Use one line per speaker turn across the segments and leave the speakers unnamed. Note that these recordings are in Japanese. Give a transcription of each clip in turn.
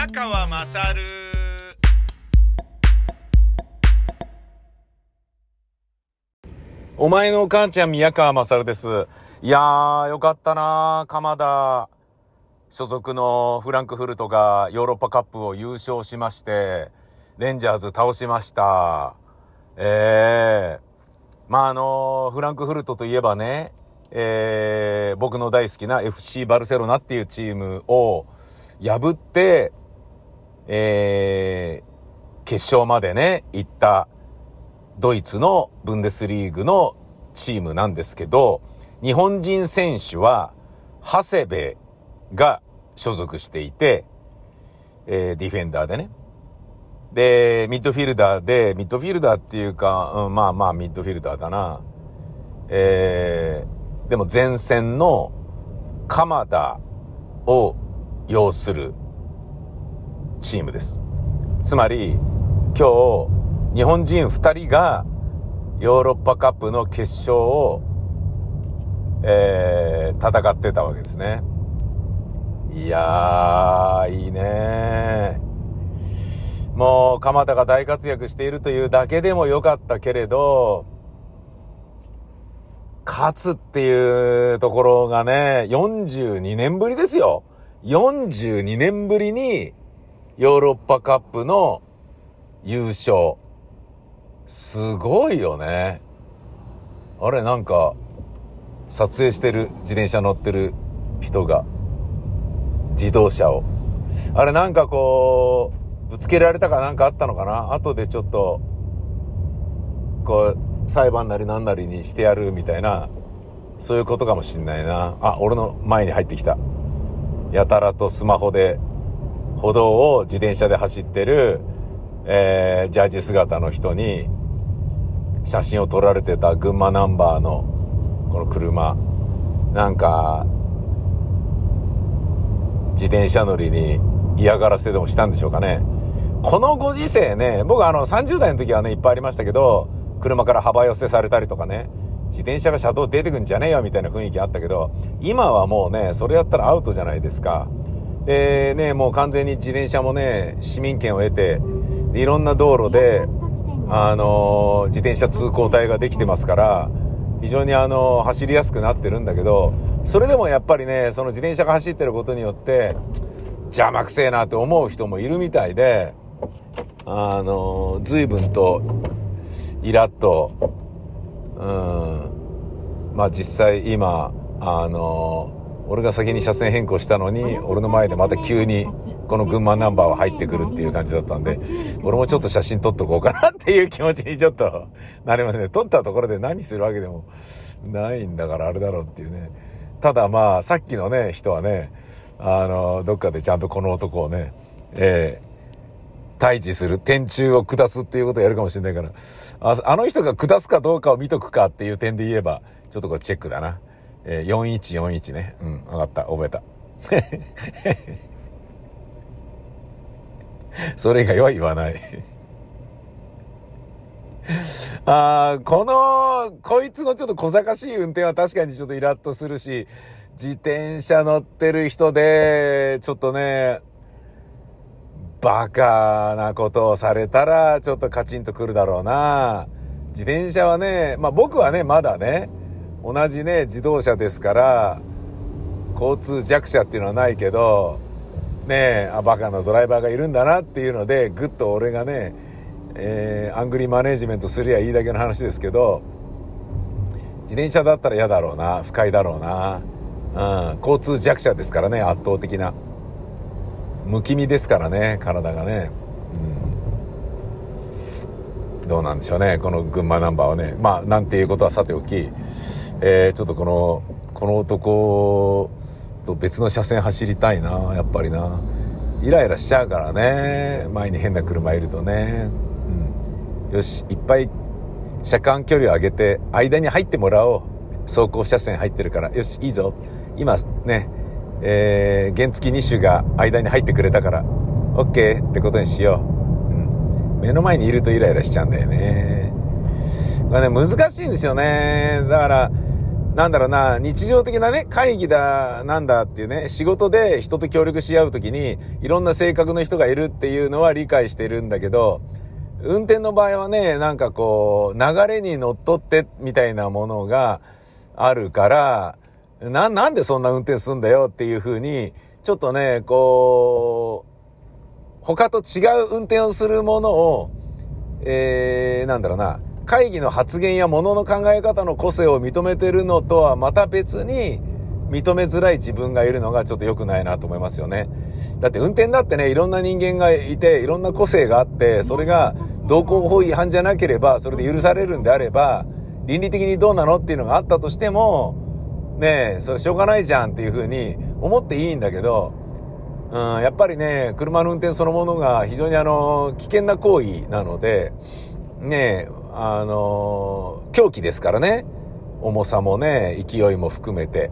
宮川まさる
お前のお母ちゃん宮川まさるです。いやー、よかったな鎌田所属のフランクフルトがヨーロッパカップを優勝しまして、レンジャーズ倒しました。ええまあ、あのフランクフルトといえばね、えー、僕の大好きな FC バルセロナっていうチームを破って、えー、決勝までね、行ったドイツのブンデスリーグのチームなんですけど、日本人選手は、長谷部が所属していて、えーディフェンダーでね。で、ミッドフィルダーで、ミッドフィルダーっていうか、うん、まあまあミッドフィルダーだな。えー、でも前線の鎌田を要するチームです。つまり、今日、日本人2人がヨーロッパカップの決勝を、えー戦ってたわけですね。いやー、いいねもう、鎌田が大活躍しているというだけでも良かったけれど、勝つっていうところがね、42年ぶりですよ。42年ぶりにヨーロッパカップの優勝。すごいよね。あれ、なんか、撮影してる自転車乗ってる人が、自動車を。あれ、なんかこう、ぶつけられたかなんかあったのかな？後でちょっと、こう、裁判なりなんなりにしてやるみたいな、そういうことかもしんないな。あ、俺の前に入ってきた。やたらとスマホで、歩道を自転車で走ってる、えー、ジャージ姿の人に、写真を撮られてた群馬ナンバーの、この車。なんか、自転車乗りに嫌がらせでもしたんでしょうかね。このご時世ね、僕あの30代の時はね、いっぱいありましたけど、車から幅寄せされたりとかね、自転車が車道出てくんじゃねえよみたいな雰囲気あったけど、今はもうね、それやったらアウトじゃないですか。で、ね、もう完全に自転車もね、市民権を得て、いろんな道路で、あの自転車通行帯ができてますから、非常にあの走りやすくなってるんだけど、それでもやっぱりね、その自転車が走ってることによって、邪魔くせえなって思う人もいるみたいで、あのー随分と、イラッと、うん、まあ実際今、あの俺が先に車線変更したのに、俺の前でまた急に、この群馬ナンバーは入ってくるっていう感じだったんで、俺もちょっと写真撮っとこうかなっていう気持ちにちょっとなりますね。撮ったところで何するわけでもないんだからあれだろうっていうね。ただまあ、さっきのね、人はね、あの、どっかでちゃんとこの男をね、えー退治する、天柱を下すっていうことをやるかもしれないから、あの人が下すかどうかを見とくかっていう点で言えば、ちょっとこれチェックだな。えー、4141ね。うん、わかった。覚えた。それ以外は言わない。あーこの、こいつのちょっと小賢しい運転は確かにちょっとイラッとするし、自転車乗ってる人で、ちょっとね、バカなことをされたら、ちょっとカチンとくるだろうな。自転車はね、まあ僕はね、まだね、同じね、自動車ですから、交通弱者っていうのはないけど、ねえ、あ、バカなドライバーがいるんだなっていうので、ぐっと俺がね、えーアングリーマネジメントすりゃいいだけの話ですけど、自転車だったら嫌だろうな、不快だろうな。うん、交通弱者ですからね、圧倒的な。むき身ですからね、体がね。うん、どうなんでしょうね、この群馬ナンバーはね。まあ、なんていうことはさておき、えーちょっとこの、この男と別の車線走りたいな、やっぱりな。イライラしちゃうからね、前に変な車いるとね。うん、よし、いっぱい車間距離を上げて、間に入ってもらおう。走行車線入ってるから。よし、いいぞ。今ね、えー、原付2種が間に入ってくれたから、OK ってことにしよう。うん。目の前にいるとイライラしちゃうんだよね。まあね、難しいんですよね。だから、なんだろうな、日常的なね、会議だ、なんだっていうね、仕事で人と協力し合うときに、いろんな性格の人がいるっていうのは理解してるんだけど、運転の場合はね、なんかこう、流れに乗っ取ってみたいなものがあるから、な、なんでそんな運転すんだよっていうふうに、ちょっとね、こう、他と違う運転をするものを、えー、なんだろうな、会議の発言や物の考え方の個性を認めてるのとはまた別に、認めづらい自分がいるのがちょっと良くないなと思いますよね。だって運転だってね、いろんな人間がいて、いろんな個性があって、それが道交法違反じゃなければ、それで許されるんであれば、倫理的にどうなのっていうのがあったとしても、ねえ、それしょうがないじゃんっていうふうに思っていいんだけど、うん、やっぱりね、車の運転そのものが非常にあの、危険な行為なので、ねえ、あの、狂気ですからね。重さもね、勢いも含めて。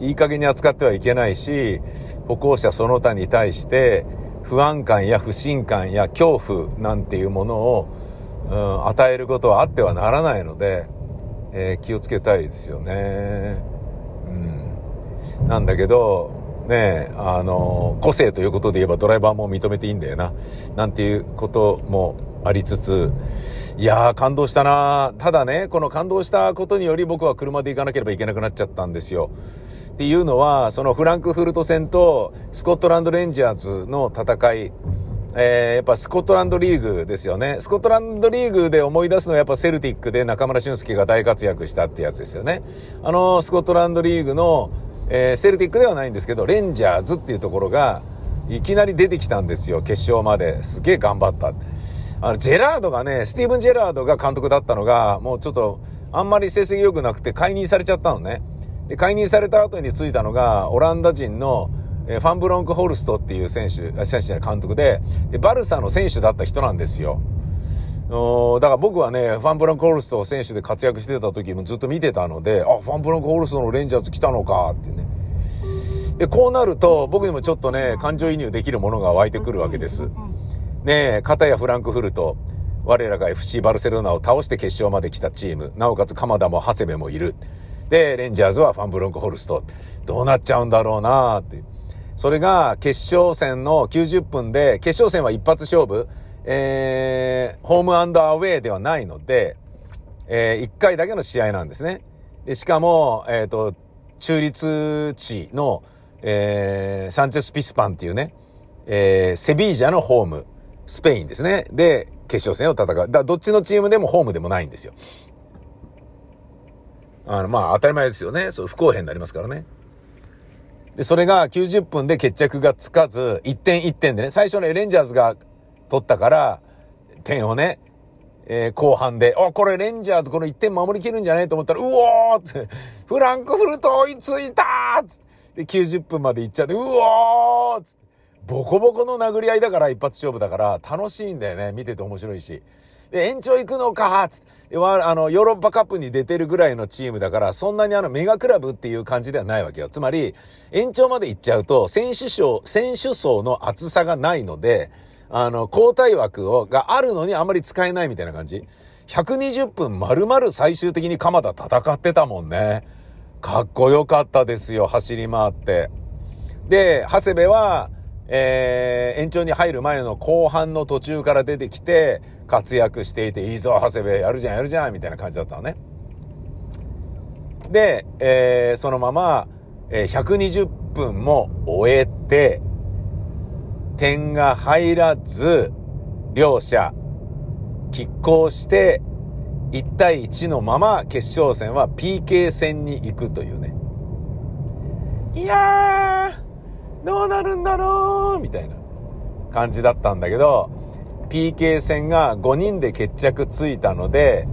いい加減に扱ってはいけないし、歩行者その他に対して不安感や不信感や恐怖なんていうものを、うん、与えることはあってはならないので、えー、気をつけたいですよね。うん。なんだけど、ねあの、個性ということで言えばドライバーも認めていいんだよな。なんていうこともありつつ、いやー感動したなただね、この感動したことにより僕は車で行かなければいけなくなっちゃったんですよ。っていうのは、そのフランクフルト戦とスコットランドレンジャーズの戦い、えー、やっぱスコットランドリーグですよね。スコットランドリーグで思い出すのはやっぱセルティックで中村俊輔が大活躍したってやつですよね。あの、スコットランドリーグの、えー、セルティックではないんですけど、レンジャーズっていうところが、いきなり出てきたんですよ、決勝まで。すげえ頑張った。あの、ジェラードがね、スティーブン・ジェラードが監督だったのが、もうちょっと、あんまり成績良くなくて解任されちゃったのね。で、解任された後についたのが、オランダ人の、えファンブロンク・ホルストっていう選手、選手じゃない監督でで、バルサの選手だった人なんですよ。だから僕はね、ファンブロンク・ホルスト選手で活躍してた時もずっと見てたので、あ、ファンブロンク・ホルストのレンジャーズ来たのかっていうね。で、こうなると、僕にもちょっとね、感情移入できるものが湧いてくるわけです。ねえ、片やフランクフルト、我らが FC バルセロナを倒して決勝まで来たチーム、なおかつ鎌田も長谷部もいる。で、レンジャーズはファンブロンクホルスト。どうなっちゃうんだろうなっていう。それが決勝戦の90分で、決勝戦は一発勝負、えー、ホームアンドアウェイではないので、えー、1回だけの試合なんですね。で、しかも、えっ、ー、と、中立地の、えー、サンチェス・ピスパンっていうね、えー、セビージャのホーム。スペインですね。で、決勝戦を戦う。だどっちのチームでもホームでもないんですよ。あの、まあ、当たり前ですよね。そう、不公平になりますからね。で、それが90分で決着がつかず、1点1点でね、最初ね、レンジャーズが取ったから、点をね、えー、後半で、あ、これレンジャーズこの1点守りきるんじゃないと思ったら、うおーって、フランクフルト追いついたーで、90分まで行っちゃって、うおーって、ボコボコの殴り合いだから一発勝負だから楽しいんだよね。見てて面白いし。で、延長行くのかつって。あの、ヨーロッパカップに出てるぐらいのチームだから、そんなにあの、メガクラブっていう感じではないわけよ。つまり、延長まで行っちゃうと、選手層、選手層の厚さがないので、あの、交代枠を、があるのにあまり使えないみたいな感じ。120分丸々最終的に鎌田戦ってたもんね。かっこよかったですよ、走り回って。で、長谷部は、えー、延長に入る前の後半の途中から出てきて、活躍していて、いいぞ、長谷部、やるじゃん、やるじゃん、みたいな感じだったのね。で、えー、そのまま、えー、120分も終えて、点が入らず、両者、拮抗して、1対1のまま決勝戦は PK 戦に行くというね。いやー、どうなるんだろう？みたいな感じだったんだけど、PK 戦が5人で決着ついたので、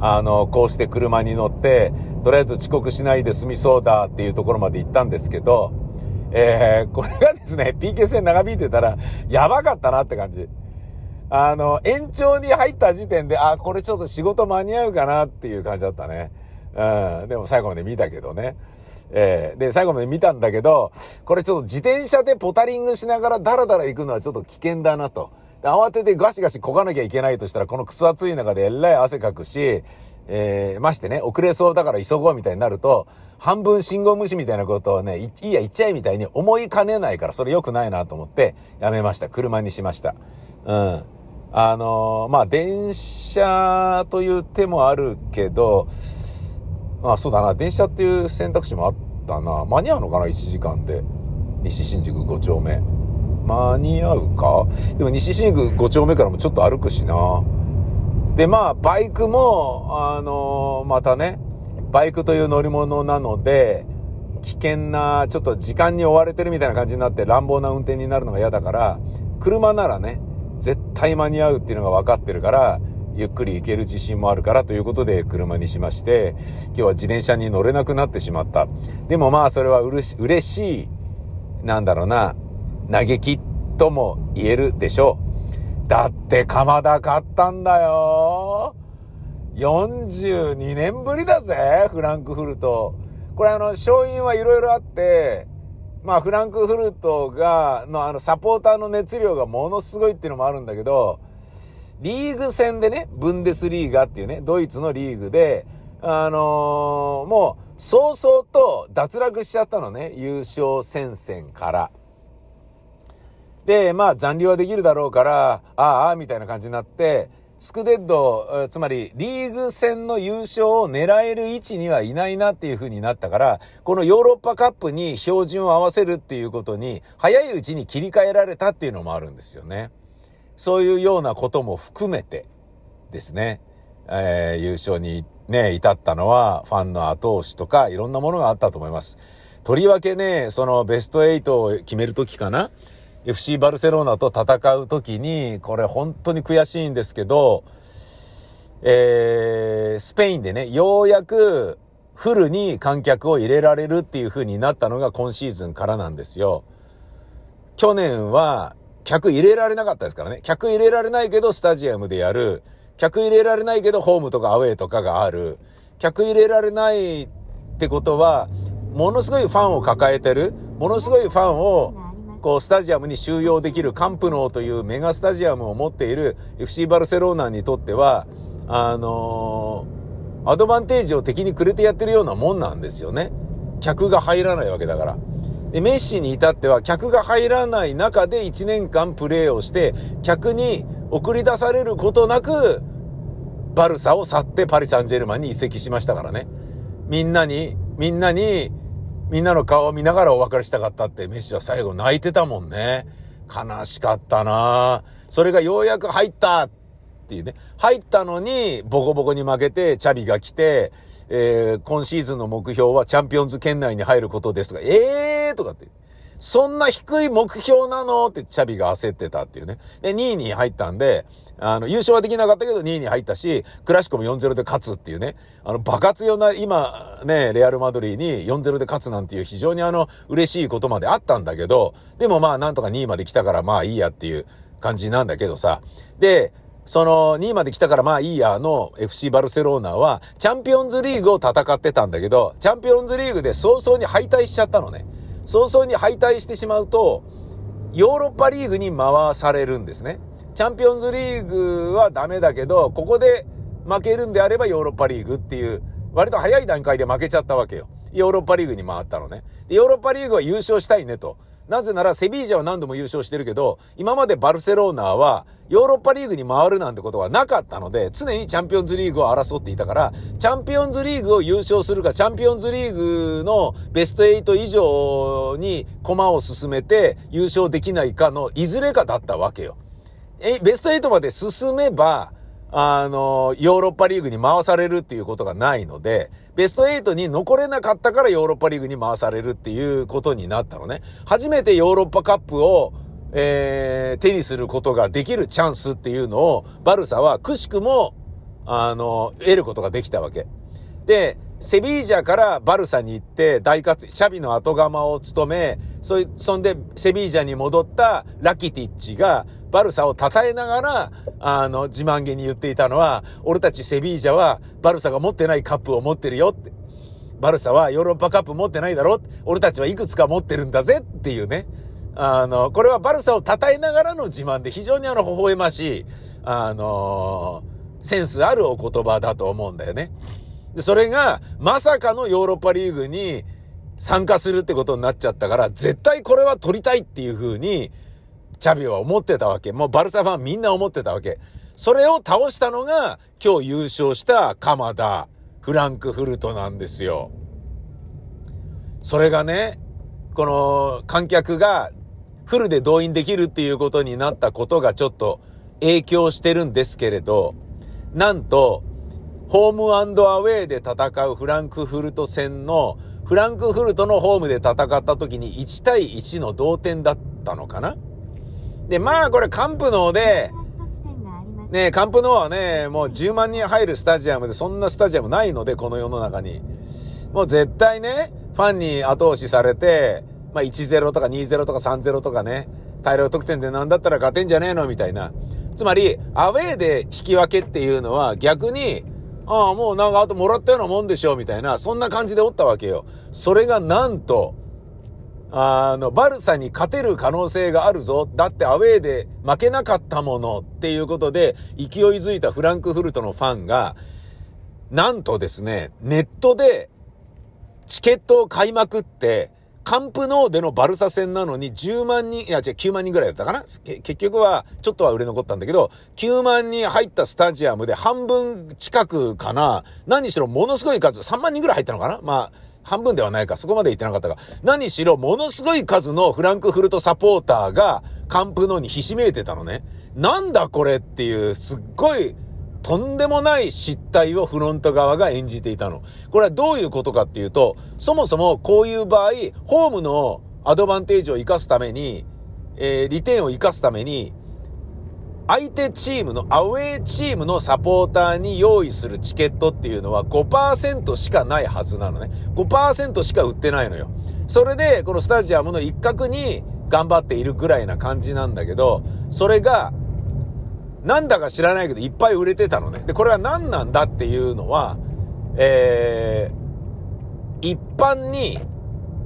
あの、こうして車に乗って、とりあえず遅刻しないで済みそうだっていうところまで行ったんですけど、えー、これがですね、PK 戦長引いてたら、やばかったなって感じ。あの、延長に入った時点で、あ、これちょっと仕事間に合うかなっていう感じだったね。うん。でも最後まで見たけどね。えー、で、最後まで見たんだけど、これちょっと自転車でポタリングしながらダラダラ行くのはちょっと危険だなと。慌ててガシガシこがなきゃいけないとしたら、このクソ暑い中でえらい汗かくし、えー、ましてね、遅れそうだから急ごうみたいになると、半分信号無視みたいなことをね、いいや、言っちゃえみたいに思いかねないから、それ良くないなと思って、やめました。車にしました。うん。あのー、まあ、電車という手もあるけど、あ、そうだな、電車っていう選択肢もあったな。間に合うのかな、1時間で。西新宿5丁目。間に合うか？でも西新宿5丁目からもちょっと歩くしな。で、まあ、バイクも、あのー、またね、バイクという乗り物なので、危険な、ちょっと時間に追われてるみたいな感じになって乱暴な運転になるのが嫌だから、車ならね、絶対間に合うっていうのが分かってるから、ゆっくり行ける自信もあるからということで車にしまして、今日は自転車に乗れなくなってしまった。でもまあそれはうれし嬉しい、なんだろうな、嘆きとも言えるでしょう。だって鎌田買ったんだよ。42年ぶりだぜ、フランクフルト。これあの、勝因はいろいろあって、まあフランクフルトが、のあのサポーターの熱量がものすごいっていうのもあるんだけど、リーグ戦でね、ブンデスリーガっていうね、ドイツのリーグで、あのー、もう、早々と脱落しちゃったのね、優勝戦線から。で、まあ残留はできるだろうから、ああ、あ、みたいな感じになって、スクデッド、つまりリーグ戦の優勝を狙える位置にはいないなっていう風になったから、このヨーロッパカップに標準を合わせるっていうことに、早いうちに切り替えられたっていうのもあるんですよね。そういうようなことも含めてですね、えー、優勝にね、至ったのはファンの後押しとかいろんなものがあったと思います。とりわけね、そのベスト8を決めるときかな FC バルセロナと戦うときに、これ本当に悔しいんですけど、えー、スペインでね、ようやくフルに観客を入れられるっていう風になったのが今シーズンからなんですよ。去年は客入れられなかったですからね。客入れられないけどスタジアムでやる。客入れられないけどホームとかアウェーとかがある。客入れられないってことは、ものすごいファンを抱えてる。ものすごいファンを、こう、スタジアムに収容できるカンプノーというメガスタジアムを持っている FC バルセロナにとっては、あのー、アドバンテージを敵にくれてやってるようなもんなんですよね。客が入らないわけだから。で、メッシに至っては客が入らない中で1年間プレーをして、客に送り出されることなく、バルサを去ってパリ・サンジェルマンに移籍しましたからね。みんなに、みんなに、みんなの顔を見ながらお別れしたかったってメッシは最後泣いてたもんね。悲しかったなそれがようやく入ったっていうね。入ったのに、ボコボコに負けて、チャビが来て、えー、今シーズンの目標はチャンピオンズ圏内に入ることですが、えーとかって。そんな低い目標なのってチャビが焦ってたっていうね。で、2位に入ったんで、あの、優勝はできなかったけど2位に入ったし、クラシコも4-0で勝つっていうね。あの、爆発ような、今、ね、レアルマドリーに4-0で勝つなんていう非常にあの、嬉しいことまであったんだけど、でもまあ、なんとか2位まで来たからまあいいやっていう感じなんだけどさ。で、その2位まで来たからまあいいやの FC バルセロナはチャンピオンズリーグを戦ってたんだけど、チャンピオンズリーグで早々に敗退しちゃったのね。早々に敗退してしまうと、ヨーロッパリーグに回されるんですね。チャンピオンズリーグはダメだけど、ここで負けるんであればヨーロッパリーグっていう、割と早い段階で負けちゃったわけよ。ヨーロッパリーグに回ったのね。でヨーロッパリーグは優勝したいねと。なぜならセビージャは何度も優勝してるけど、今までバルセロナはヨーロッパリーグに回るなんてことはなかったので、常にチャンピオンズリーグを争っていたから、チャンピオンズリーグを優勝するか、チャンピオンズリーグのベスト8以上に駒を進めて優勝できないかのいずれかだったわけよ。え、ベスト8まで進めば、あの、ヨーロッパリーグに回されるっていうことがないので、ベスト8に残れなかったからヨーロッパリーグに回されるっていうことになったのね。初めてヨーロッパカップを、えー、手にすることができるチャンスっていうのを、バルサはくしくも、あの、得ることができたわけ。で、セビージャからバルサに行って大活躍、シャビの後釜を務め、そ、そんでセビージャに戻ったラキティッチが、バルサを称えながら、あの、自慢げに言っていたのは、俺たちセビージャは、バルサが持ってないカップを持ってるよって。バルサはヨーロッパカップ持ってないだろ俺たちはいくつか持ってるんだぜっていうね。あの、これはバルサを称えながらの自慢で非常にあの、微笑ましい、あのセンスあるお言葉だと思うんだよね。で、それが、まさかのヨーロッパリーグに参加するってことになっちゃったから、絶対これは取りたいっていう風に、チャビは思ってたわけ。もうバルサファンみんな思ってたわけ。それを倒したのが、今日優勝した鎌田、フランクフルトなんですよ。それがね、この観客がフルで動員できるっていうことになったことがちょっと影響してるんですけれど、なんと、ホームアウェイで戦うフランクフルト戦の、フランクフルトのホームで戦った時に1対1の同点だったのかな？で、まあこれカンプノーで、ねカンプノーはね、もう10万人入るスタジアムで、そんなスタジアムないので、この世の中に。もう絶対ね、ファンに後押しされて、まあ1-0とか2-0とか3-0とかね、大量得点でなんだったら勝てんじゃねえのみたいな。つまり、アウェーで引き分けっていうのは逆に、ああ、もうなんかあともらったようなもんでしょ、みたいな、そんな感じでおったわけよ。それがなんと、あの、バルサに勝てる可能性があるぞ。だってアウェーで負けなかったものっていうことで、勢いづいたフランクフルトのファンが、なんとですね、ネットでチケットを買いまくって、カンプノーでのバルサ戦なのに10万人、いや違う9万人ぐらいだったかな？結局はちょっとは売れ残ったんだけど、9万人入ったスタジアムで半分近くかな？何しろものすごい数、3万人ぐらい入ったのかな？まあ、半分ではないか、そこまで言ってなかったが、何しろものすごい数のフランクフルトサポーターがカンプノーにひしめいてたのね。なんだこれっていう、すっごいとんでもない失態をフロント側が演じていたの。これはどういうことかっていうと、そもそもこういう場合、ホームのアドバンテージを活かすために、えー、利点を活かすために、相手チームの、アウェーチームのサポーターに用意するチケットっていうのは5%しかないはずなのね。5%しか売ってないのよ。それで、このスタジアムの一角に頑張っているぐらいな感じなんだけど、それがなんだか知らないけどいっぱい売れてたのね。で、これは何なんだっていうのは、えー、一般に、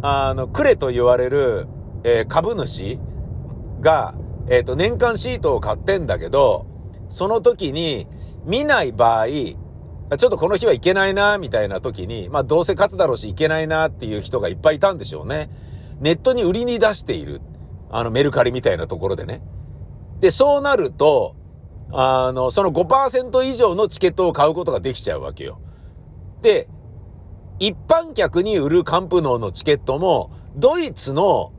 あの、くれと言われる、えー、株主が、えっ、ー、と、年間シートを買ってんだけど、その時に見ない場合、ちょっとこの日はいけないな、みたいな時に、まあどうせ勝つだろうしいけないなっていう人がいっぱいいたんでしょうね。ネットに売りに出している。あのメルカリみたいなところでね。で、そうなると、あの、その5%以上のチケットを買うことができちゃうわけよ。で、一般客に売るカンプノーのチケットも、ドイツの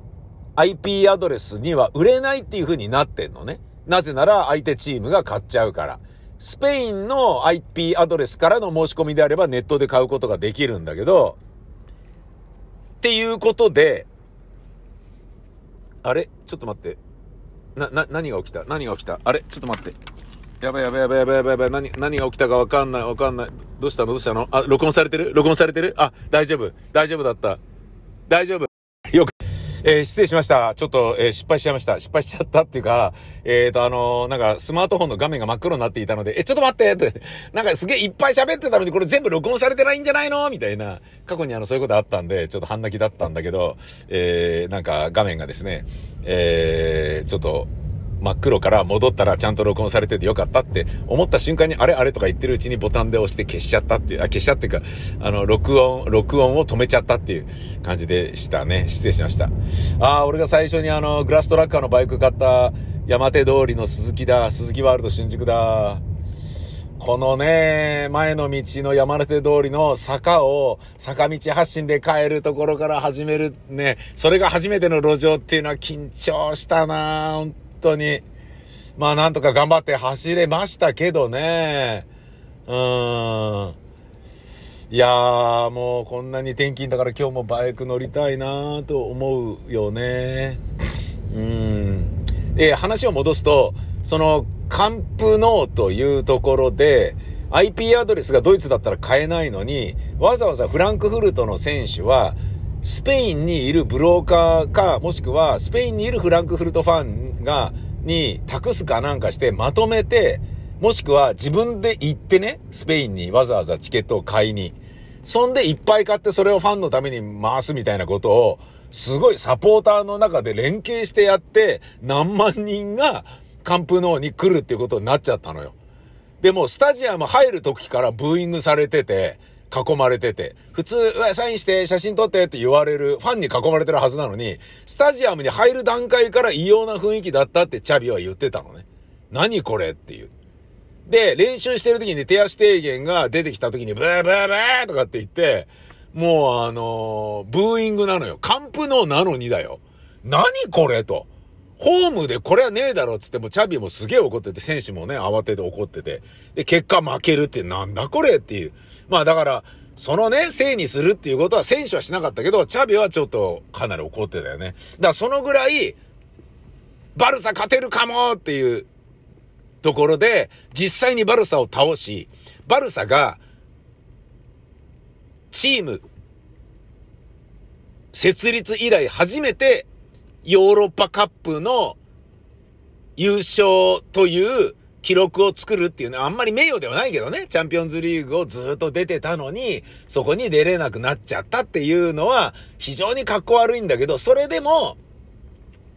IP アドレスには売れないっていう風になってんのね。なぜなら相手チームが買っちゃうから。スペインの IP アドレスからの申し込みであればネットで買うことができるんだけど、っていうことで、あれ？ちょっと待って。な、な、何が起きた？何が起きた？あれ？ちょっと待って。やばいやばいやばいやばいやばいやばい。何、何が起きたかわかんないわかんない。どうしたの？どうしたの？あ、録音されてる？録音されてる？あ、大丈夫。大丈夫だった。大丈夫。よく。えー、失礼しました。ちょっと、えー、失敗しちゃいました。失敗しちゃったっていうか、えっ、ー、と、あのなんか、スマートフォンの画面が真っ黒になっていたので、え、ちょっと待ってって、なんかすげえいっぱい喋ってたのに、これ全部録音されてないんじゃないの？みたいな、過去にあの、そういうことあったんで、ちょっと半泣きだったんだけど、えー、なんか画面がですね、えー、ちょっと、真っ黒から戻ったらちゃんと録音されててよかったって思った瞬間にあれあれとか言ってるうちにボタンで押して消しちゃったっていう、あ、消しちゃっていうか、あの、録音、録音を止めちゃったっていう感じでしたね。失礼しました。ああ、俺が最初にあの、グラストラッカーのバイク買った山手通りの鈴木だ、鈴木ワールド新宿だ。このね、前の道の山手通りの坂を坂道発進で帰るところから始めるね、それが初めての路上っていうのは緊張したな本当に。まあなんとか頑張って走れましたけどね。うーん。いやーもうこんなに転勤だから今日もバイク乗りたいなと思うよね。うん。で、話を戻すと、その、カンプノーというところで、IP アドレスがドイツだったら買えないのに、わざわざフランクフルトの選手は、スペインにいるブローカーか、もしくはスペインにいるフランクフルトファンが、に託すかなんかしてまとめて、もしくは自分で行ってね、スペインにわざわざチケットを買いに。そんでいっぱい買ってそれをファンのために回すみたいなことを、すごいサポーターの中で連携してやって、何万人がカンプノーに来るっていうことになっちゃったのよ。でも、スタジアム入る時からブーイングされてて、囲まれてて、普通、うわサインして、写真撮ってって言われる、ファンに囲まれてるはずなのに、スタジアムに入る段階から異様な雰囲気だったってチャビは言ってたのね。何これっていう。で、練習してる時に手足低減が出てきた時に、ブーブーブーとかって言って、もうあのー、ブーイングなのよ。カンプノーなのにだよ。何これと。ホームでこれはねえだろっつっても、チャビもすげえ怒ってて、選手もね、慌てて怒ってて。で、結果負けるってなんだこれっていう。まあだから、そのね、せいにするっていうことは選手はしなかったけど、チャビはちょっとかなり怒ってたよね。だからそのぐらい、バルサ勝てるかもっていうところで、実際にバルサを倒し、バルサが、チーム、設立以来初めて、ヨーロッパカップの優勝という記録を作るっていうのはあんまり名誉ではないけどね、チャンピオンズリーグをずっと出てたのに、そこに出れなくなっちゃったっていうのは非常に格好悪いんだけど、それでも、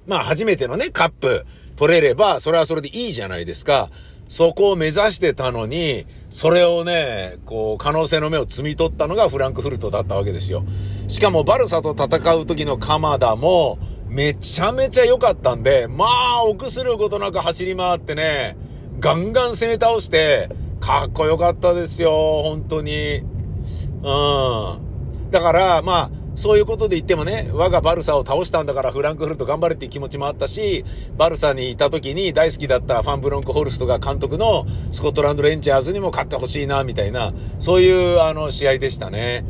まあ初めてのね、カップ取れれば、それはそれでいいじゃないですか。そこを目指してたのに、それをね、こう、可能性の目を摘み取ったのがフランクフルトだったわけですよ。しかもバルサと戦う時の鎌田も、めちゃめちゃ良かったんで、まあ、臆することなく走り回ってね、ガンガン攻め倒して、かっこよかったですよ、本当に。うん。だから、まあ、そういうことで言ってもね、我がバルサを倒したんだからフランクフルト頑張れっていう気持ちもあったし、バルサにいた時に大好きだったファン・ブロンク・ホルストが監督のスコットランド・レンジャーズにも勝ってほしいな、みたいな、そういうあの試合でしたね。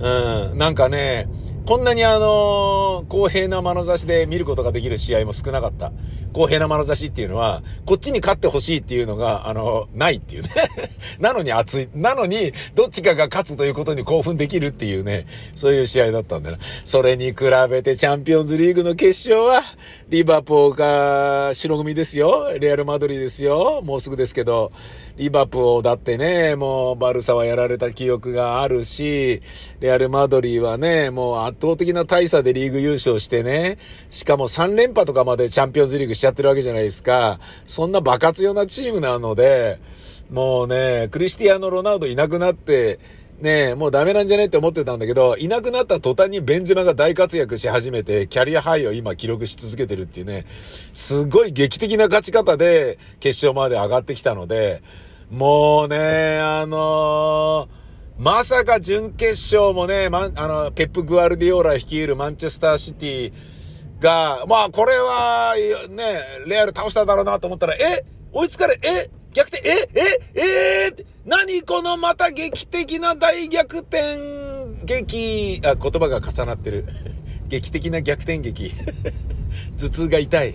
うん。なんかね、こんなにあの公平な眼差しで見ることができる試合も少なかった。公平な眼差しっていうのは、こっちに勝ってほしいっていうのが、あの、ないっていうね。なのに熱い。なのに、どっちかが勝つということに興奮できるっていうね、そういう試合だったんだな。それに比べてチャンピオンズリーグの決勝は、リバポーが白組ですよ。レアルマドリーですよ。もうすぐですけど、リバポーだってね、もうバルサはやられた記憶があるし、レアルマドリーはね、もう圧倒的な大差でリーグ優勝してね、しかも3連覇とかまでチャンピオンズリーグしちゃってるわけじゃないですか。そんな爆発用なチームなので、もうね、クリスティアーノ・ロナウドいなくなって、ねえ、もうダメなんじゃねって思ってたんだけど、いなくなった途端にベンゼマが大活躍し始めて、キャリアハイを今記録し続けてるっていうね、すごい劇的な勝ち方で決勝まで上がってきたので、もうね、あのーまさか準決勝もね、ま、あの、ペップ・グアルディオーラ率いるマンチェスターシティが、まあ、これは、ね、レアル倒しただろうなと思ったら、え？追いつかれ、え？逆転、え？え？え？ー、何このまた劇的な大逆転劇、あ、言葉が重なってる。劇的な逆転劇。頭痛が痛い。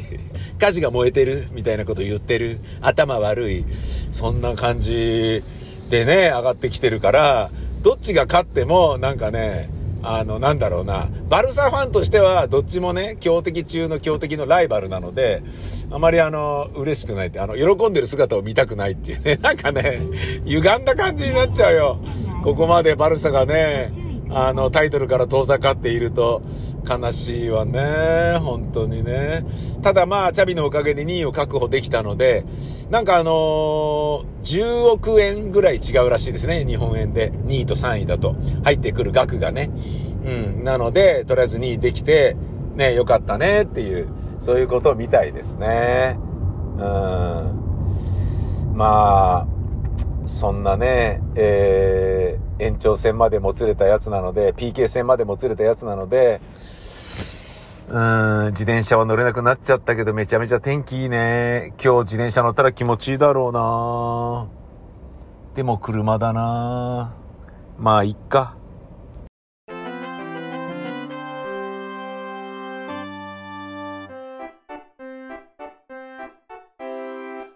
火事が燃えてるみたいなこと言ってる。頭悪い。そんな感じでね、上がってきてるから、どっちが勝っても、なんかね、あの、なんだろうな、バルサファンとしては、どっちもね、強敵中の強敵のライバルなので、あまりあの、嬉しくないって、あの、喜んでる姿を見たくないっていうね、なんかね、歪んだ感じになっちゃうよ。ここまでバルサがね、あの、タイトルから遠ざかっていると、悲しいわね。本当にね。ただまあ、チャビのおかげで2位を確保できたので、なんかあのー、10億円ぐらい違うらしいですね。日本円で。2位と3位だと。入ってくる額がね。うん。なので、とりあえず2位できて、ね、よかったねっていう、そういうことみたいですね。うん。まあ、そんなね、えー、延長戦までもつれたやつなので、PK 戦までもつれたやつなので、自転車は乗れなくなっちゃったけど、めちゃめちゃ天気いいね。今日自転車乗ったら気持ちいいだろうなでも車だなまあ、いっか。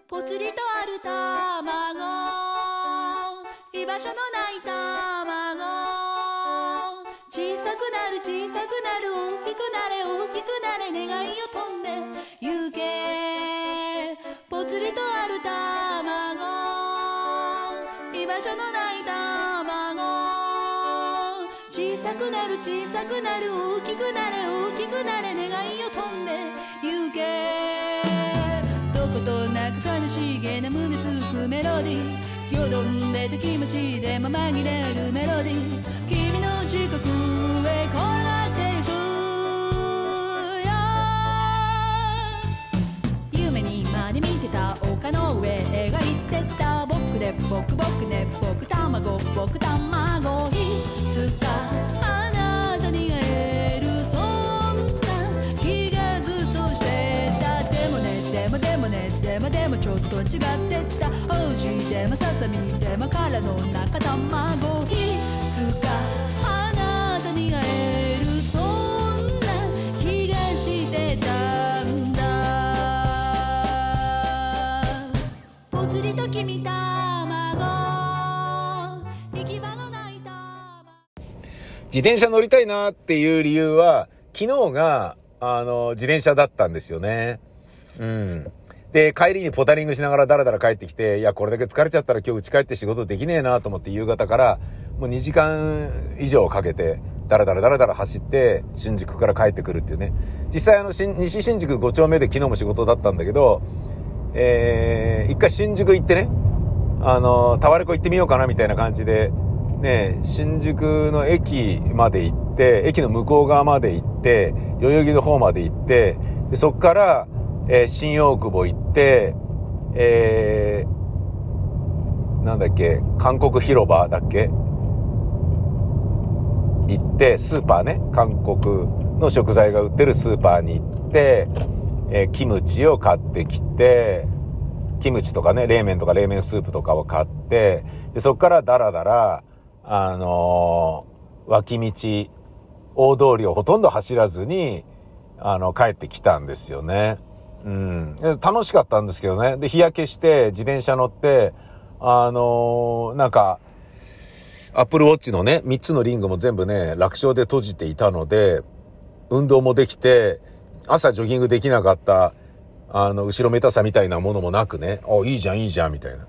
ぽつりとある卵居場所のない卵小さくなる小さくなる大きくなれ大きくなれ願いを飛んで行け。ぽつりとある卵。居場所のない卵。小さくなる小さくなる大きくなれ大きくなれ願いを飛んで行け。どことなく悲しげな胸つくメロディー。よどんでた気持ちでも紛れるメロディー。君ので見てた丘の上描いてた。僕で僕僕で僕卵。僕卵。いつかあなたに会える。そんな。気がずっとしてた。でもねでもでもねでもでもちょっと違ってた。王子でもささみでも殻の中卵。いつかあなたに会える。りと君卵行き場のない
自転車乗りたいなっていう理由は、昨日が、あの、自転車だったんですよね。うん。で、帰りにポタリングしながらダラダラ帰ってきて、いや、これだけ疲れちゃったら今日家帰って仕事できねえなと思って夕方から、もう2時間以上かけて、ダラダラダラダラ走って、新宿から帰ってくるっていうね。実際あの、西新宿5丁目で昨日も仕事だったんだけど、えー、一回新宿行ってね、あの、タワレコ行ってみようかなみたいな感じで、ね、新宿の駅まで行って、駅の向こう側まで行って、代々木の方まで行って、でそっから、えー新大久保行って、えー、なんだっけ、韓国広場だっけ？行って、スーパーね、韓国の食材が売ってるスーパーに行って、えキムチを買ってきて、キムチとかね、冷麺とか冷麺スープとかを買って、で、そっからダラダラ、あのー脇道、大通りをほとんど走らずに、あの、帰ってきたんですよね。うん。楽しかったんですけどね。で、日焼けして、自転車乗って、あのーなんか、アップルウォッチのね、3つのリングも全部ね、楽勝で閉じていたので、運動もできて、朝ジョギングできなかった、あの、後ろめたさみたいなものもなくね、あ、いいじゃん、いいじゃん、みたいな。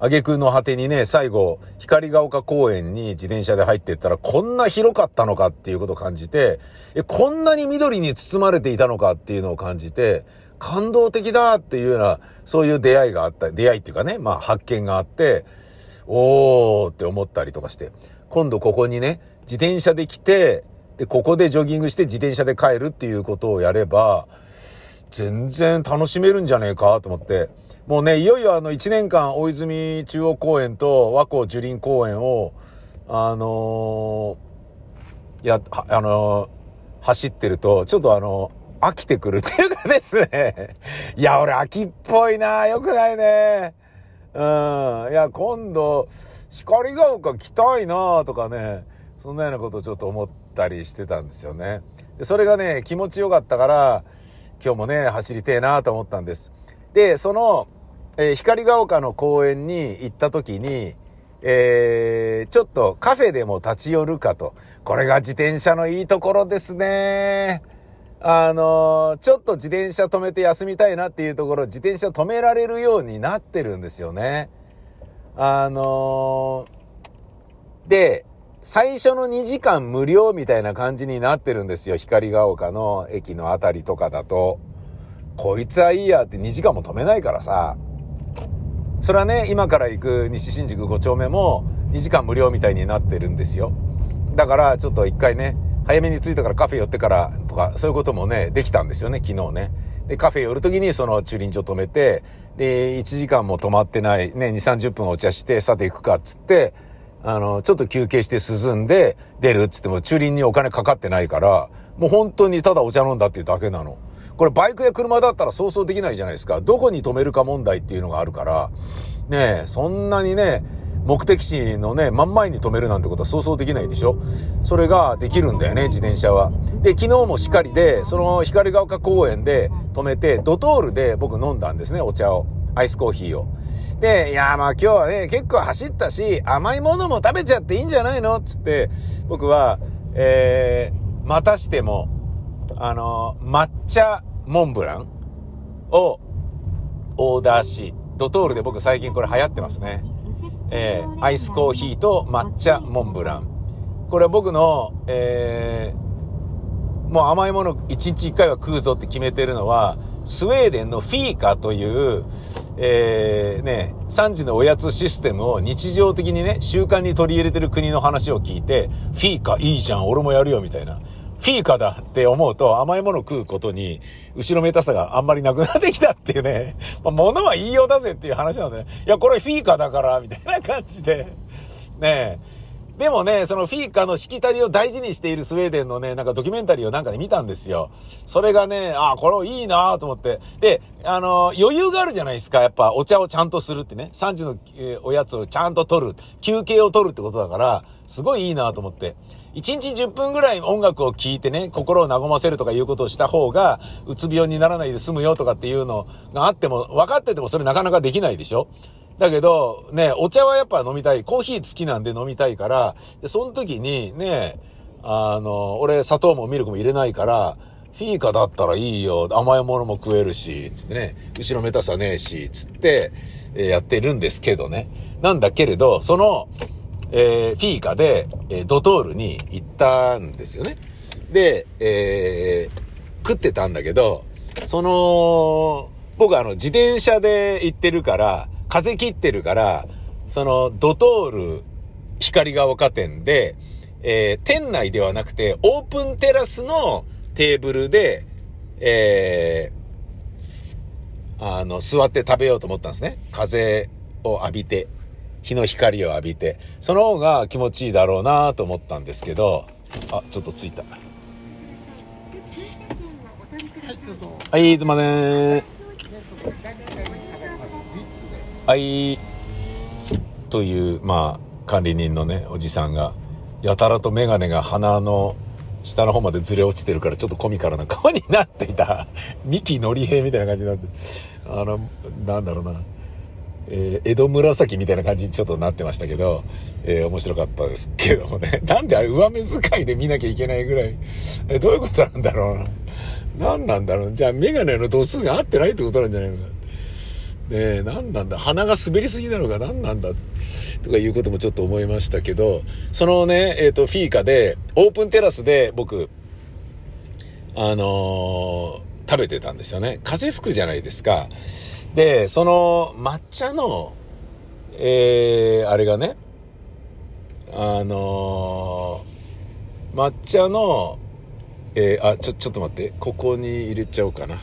挙句の果てにね、最後、光が丘公園に自転車で入ってったら、こんな広かったのかっていうことを感じて、え、こんなに緑に包まれていたのかっていうのを感じて、感動的だっていうような、そういう出会いがあった、出会いっていうかね、まあ発見があって、おーって思ったりとかして、今度ここにね、自転車で来て、で、ここでジョギングして自転車で帰るっていうことをやれば、全然楽しめるんじゃねえかと思って、もうね、いよいよあの1年間大泉中央公園と和光樹林公園を、あのーや、あのー走ってると、ちょっとあの飽きてくるっていうかですね。いや、俺秋っぽいなよくないね。うん。いや、今度、光が丘来たいなとかね、そんなようなことをちょっと思ったりしてたんですよね。それがね、気持ちよかったから、今日もね、走りてえなと思ったんです。で、その、えー光が丘の公園に行った時に、えー、ちょっとカフェでも立ち寄るかと。これが自転車のいいところですね。あのーちょっと自転車止めて休みたいなっていうところ、自転車止められるようになってるんですよね。あのーで、最初の2時間無料みたいな感じになってるんですよ。光が丘の駅のあたりとかだと。こいつはいいやって2時間も止めないからさ。それはね、今から行く西新宿5丁目も2時間無料みたいになってるんですよ。だからちょっと一回ね、早めに着いたからカフェ寄ってからとか、そういうこともね、できたんですよね、昨日ね。で、カフェ寄るときにその駐輪場止めて、で、1時間も止まってない、ね、2、30分お茶して、さて行くかっつって、あの、ちょっと休憩して涼んで出るっつっても駐輪にお金かかってないから、もう本当にただお茶飲んだっていうだけなの。これバイクや車だったらそうそうできないじゃないですか。どこに止めるか問題っていうのがあるから、ねえ、そんなにね、目的地のね、真ん前に止めるなんてことはそうそうできないでしょそれができるんだよね、自転車は。で、昨日もしっかりで、その光が丘公園で止めて、ドトールで僕飲んだんですね、お茶を。アイスコーヒーを。で、いや、まあ今日はね、結構走ったし、甘いものも食べちゃっていいんじゃないの？つって、僕は、えー、またしても、あの、抹茶モンブランをオーダーし、ドトールで僕最近これ流行ってますね。えー、アイスコーヒーと抹茶モンブラン。これは僕の、えー、もう甘いもの1日1回は食うぞって決めてるのは、スウェーデンのフィーカという、えー、ね、3時のおやつシステムを日常的にね、習慣に取り入れてる国の話を聞いて、フィーカいいじゃん、俺もやるよ、みたいな。フィーカだって思うと甘いもの食うことに、後ろめたさがあんまりなくなってきたっていうね。まあ、物は言いようだぜっていう話なんでね。いや、これフィーカだから、みたいな感じで。ねえ。でもね、そのフィーカのしきたりを大事にしているスウェーデンのね、なんかドキュメンタリーをなんかで見たんですよ。それがね、あ、これいいなと思って。で、あの、余裕があるじゃないですか。やっぱお茶をちゃんとするってね。3時の、え、おやつをちゃんと取る。休憩を取るってことだから、すごいいいなと思って。1日10分ぐらい音楽を聴いてね、心を和ませるとかいうことをした方が、うつ病にならないで済むよとかっていうのがあっても、分かっててもそれなかなかできないでしょだけど、ね、お茶はやっぱ飲みたい。コーヒー好きなんで飲みたいから、で、その時にね、あの、俺砂糖もミルクも入れないから、フィーカだったらいいよ。甘いものも食えるし、つってね、後ろめたさねえし、つって、え、やってるんですけどね。なんだけれど、その、えー、フィーカで、えー、ドトールに行ったんですよね。で、えー、食ってたんだけど、その、僕あの、自転車で行ってるから、風切ってるから、その、ドトール光が丘店で、えー、店内ではなくて、オープンテラスのテーブルで、えー、あの、座って食べようと思ったんですね。風を浴びて、日の光を浴びて、その方が気持ちいいだろうなと思ったんですけど、あ、ちょっと着いた。はい、すません。はい。という、まあ、管理人のね、おじさんが、やたらとメガネが鼻の下の方までずれ落ちてるから、ちょっとコミカルな顔になっていた。三木のり平みたいな感じになって、あの、なんだろうな。えー、江戸紫みたいな感じにちょっとなってましたけど、えー、面白かったですけどもね。なんであれ上目遣いで見なきゃいけないぐらい、えー、どういうことなんだろうな。何なんだろう。じゃあメガネの度数が合ってないってことなんじゃないのか。ねえ、何なんだ鼻が滑りすぎなのか何なんだとかいうこともちょっと思いましたけど、そのね、えっ、ー、と、フィーカで、オープンテラスで僕、あのー、食べてたんですよね。風吹くじゃないですか。で、その抹茶の、えー、あれがね、あの、抹茶の、えー、あ、ちょ、ちょっと待って。ここに入れちゃおうかな。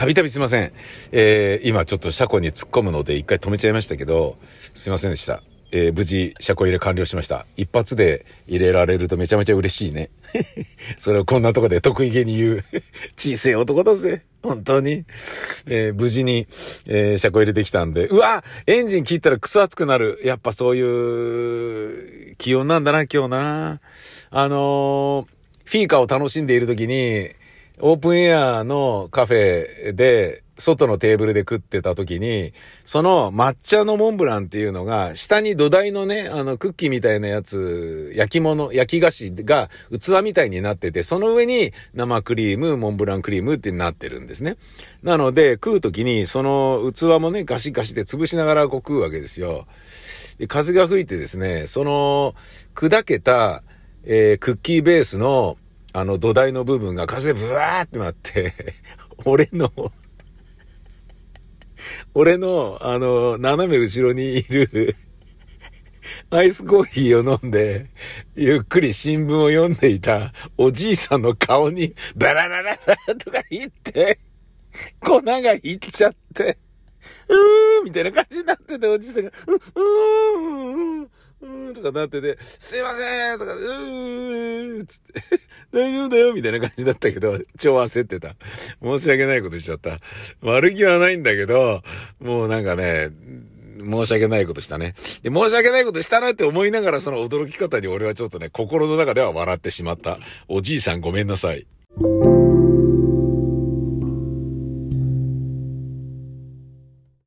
たびたびすいません。えー、今ちょっと車庫に突っ込むので一回止めちゃいましたけど、すいませんでした。えー、無事、車庫入れ完了しました。一発で入れられるとめちゃめちゃ嬉しいね。それをこんなとこで得意げに言う 小さい男だぜ。本当に。えー、無事に、えー、車庫入れてきたんで、うわエンジン切ったらクソ熱くなる。やっぱそういう気温なんだな、今日な。あのフィーカーを楽しんでいる時に、オープンエアのカフェで、外のテーブルで食ってた時に、その抹茶のモンブランっていうのが、下に土台のね、あの、クッキーみたいなやつ、焼き物、焼き菓子が器みたいになってて、その上に生クリーム、モンブランクリームってなってるんですね。なので、食う時に、その器もね、ガシガシで潰しながらこう食うわけですよ。で風が吹いてですね、その、砕けた、えー、クッキーベースのあの土台の部分が風でブワーってなって、俺の俺の、あの、斜め後ろにいるアイスコーヒーを飲んで、ゆっくり新聞を読んでいたおじいさんの顔に、バラバラバラとか言って、粉がいっちゃって、うーみたいな感じになってて、おじいさんが、うー、うー、うーんとかなってて、すいませんとか、うーんつって、大丈夫だよみたいな感じだったけど、超焦ってた。申し訳ないことしちゃった。悪気はないんだけど、もうなんかね、申し訳ないことしたね。で、申し訳ないことしたなって思いながらその驚き方に俺はちょっとね、心の中では笑ってしまった。おじいさんごめんなさい。